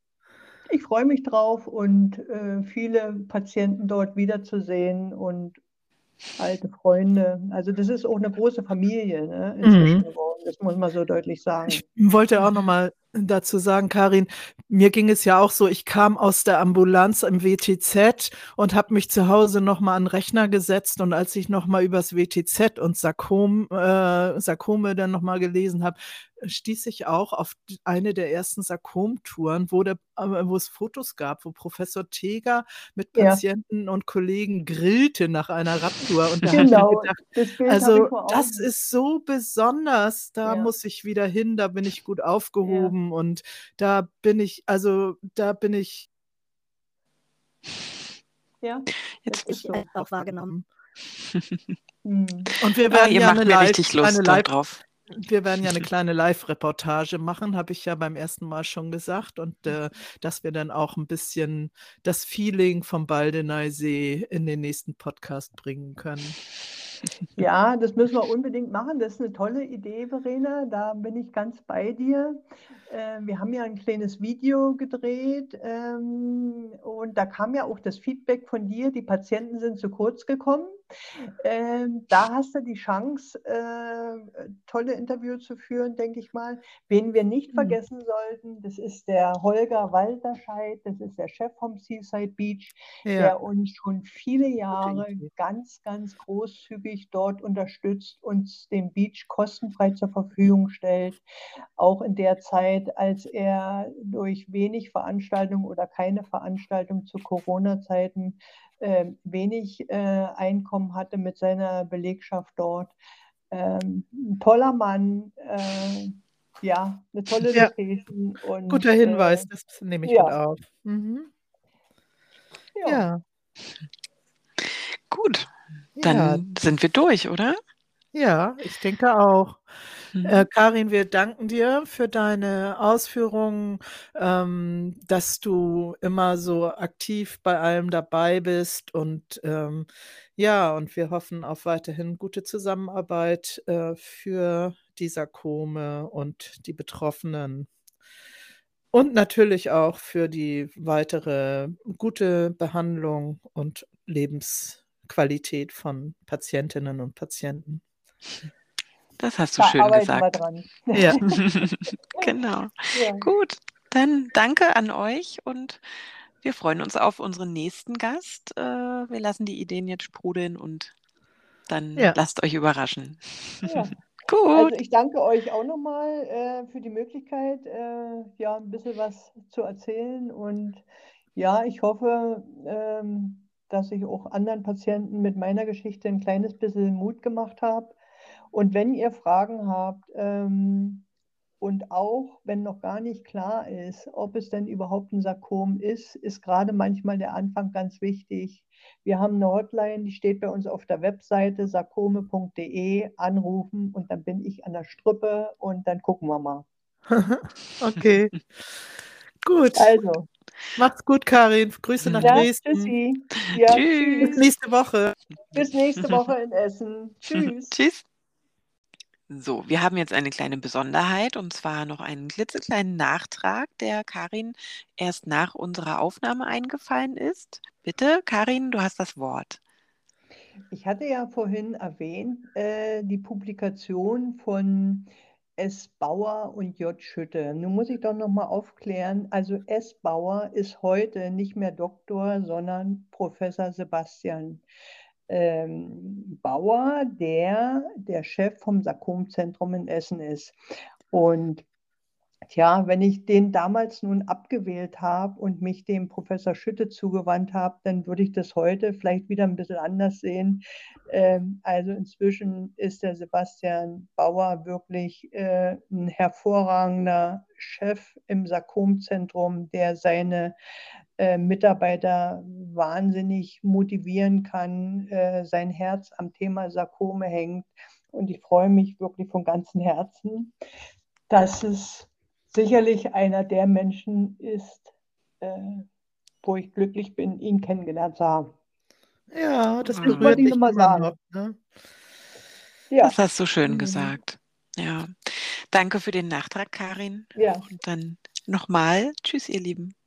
ich freue mich drauf und äh, viele Patienten dort wiederzusehen und alte Freunde. Also das ist auch eine große Familie ne, inzwischen mhm. geworden. Das muss man so deutlich sagen. Ich wollte auch noch mal dazu sagen, Karin, mir ging es ja auch so, ich kam aus der Ambulanz im WTZ und habe mich zu Hause nochmal an den Rechner gesetzt und als ich nochmal übers WTZ und Sarkom, äh, Sarkome dann nochmal gelesen habe, stieß ich auch auf eine der ersten Sarkom-Touren, wo, der, äh, wo es Fotos gab, wo Professor Teger mit Patienten ja. und Kollegen grillte nach einer Radtour. Und da genau, gedacht, das also das ist so besonders, da ja. muss ich wieder hin, da bin ich gut aufgehoben. Ja haben. Und da bin ich, also da bin ich. Ja, jetzt ich so. auch wahrgenommen. Hm. Und wir werden ja, ja eine, Live, eine Live, drauf. Wir werden ja eine kleine Live-Reportage machen, habe ich ja beim ersten Mal schon gesagt. Und äh, dass wir dann auch ein bisschen das Feeling vom Baldeneysee in den nächsten Podcast bringen können. Ja, das müssen wir unbedingt machen. Das ist eine tolle Idee, Verena. Da bin ich ganz bei dir. Äh, wir haben ja ein kleines Video gedreht ähm, und da kam ja auch das Feedback von dir, die Patienten sind zu kurz gekommen. Ähm, da hast du die Chance, äh, tolle Interviews zu führen, denke ich mal. Wen wir nicht mhm. vergessen sollten, das ist der Holger Walterscheid, das ist der Chef vom Seaside Beach, ja. der uns schon viele Jahre ganz, ganz großzügig dort unterstützt, uns den Beach kostenfrei zur Verfügung stellt, auch in der Zeit, als er durch wenig Veranstaltungen oder keine Veranstaltung zu Corona-Zeiten äh, wenig äh, Einkommen hatte mit seiner Belegschaft dort. Ähm, ein toller Mann, äh, ja, eine tolle ja. Location. Und, Guter Hinweis, äh, das nehme ich ja. mit auf. Mhm. Ja. ja. Gut, dann sind wir durch, oder? Ja, ich denke auch. Mhm. Äh, Karin, wir danken dir für deine Ausführungen, ähm, dass du immer so aktiv bei allem dabei bist und ähm, ja, und wir hoffen auf weiterhin gute Zusammenarbeit äh, für die Sarkome und die Betroffenen. Und natürlich auch für die weitere gute Behandlung und Lebensqualität von Patientinnen und Patienten. Das hast du da schön gesagt. Ja, genau. Ja. Gut, dann danke an euch und wir freuen uns auf unseren nächsten Gast. Äh, wir lassen die Ideen jetzt sprudeln und dann ja. lasst euch überraschen. Ja. Gut. Also ich danke euch auch nochmal äh, für die Möglichkeit, äh, ja, ein bisschen was zu erzählen. Und ja, ich hoffe, ähm, dass ich auch anderen Patienten mit meiner Geschichte ein kleines bisschen Mut gemacht habe. Und wenn ihr Fragen habt ähm, und auch wenn noch gar nicht klar ist, ob es denn überhaupt ein Sarkom ist, ist gerade manchmal der Anfang ganz wichtig. Wir haben eine Hotline, die steht bei uns auf der Webseite sarkome.de, anrufen und dann bin ich an der Strippe und dann gucken wir mal. okay. gut. Also. Macht's gut, Karin. Grüße nach ja, Dresden. Tschüssi. Ja, tschüss. Bis nächste Woche. Bis nächste Woche in Essen. Tschüss. tschüss. So, wir haben jetzt eine kleine Besonderheit und zwar noch einen klitzekleinen Nachtrag, der Karin erst nach unserer Aufnahme eingefallen ist. Bitte, Karin, du hast das Wort. Ich hatte ja vorhin erwähnt, äh, die Publikation von S. Bauer und J. Schütte. Nun muss ich doch noch mal aufklären. Also S. Bauer ist heute nicht mehr Doktor, sondern Professor Sebastian ähm, Bauer, der der Chef vom Sarkomzentrum in Essen ist. Und Tja, wenn ich den damals nun abgewählt habe und mich dem Professor Schütte zugewandt habe, dann würde ich das heute vielleicht wieder ein bisschen anders sehen. Ähm, also inzwischen ist der Sebastian Bauer wirklich äh, ein hervorragender Chef im Sarkomzentrum, der seine äh, Mitarbeiter wahnsinnig motivieren kann, äh, sein Herz am Thema Sarkome hängt. Und ich freue mich wirklich von ganzem Herzen, dass es sicherlich einer der Menschen ist, äh, wo ich glücklich bin, ihn kennengelernt zu haben. Ja, das mhm. wollte ich nochmal sagen. Ne? ja. Das hast du schön mhm. gesagt. Ja. Danke für den Nachtrag, Karin. Ja. Und dann nochmal. Tschüss, ihr Lieben.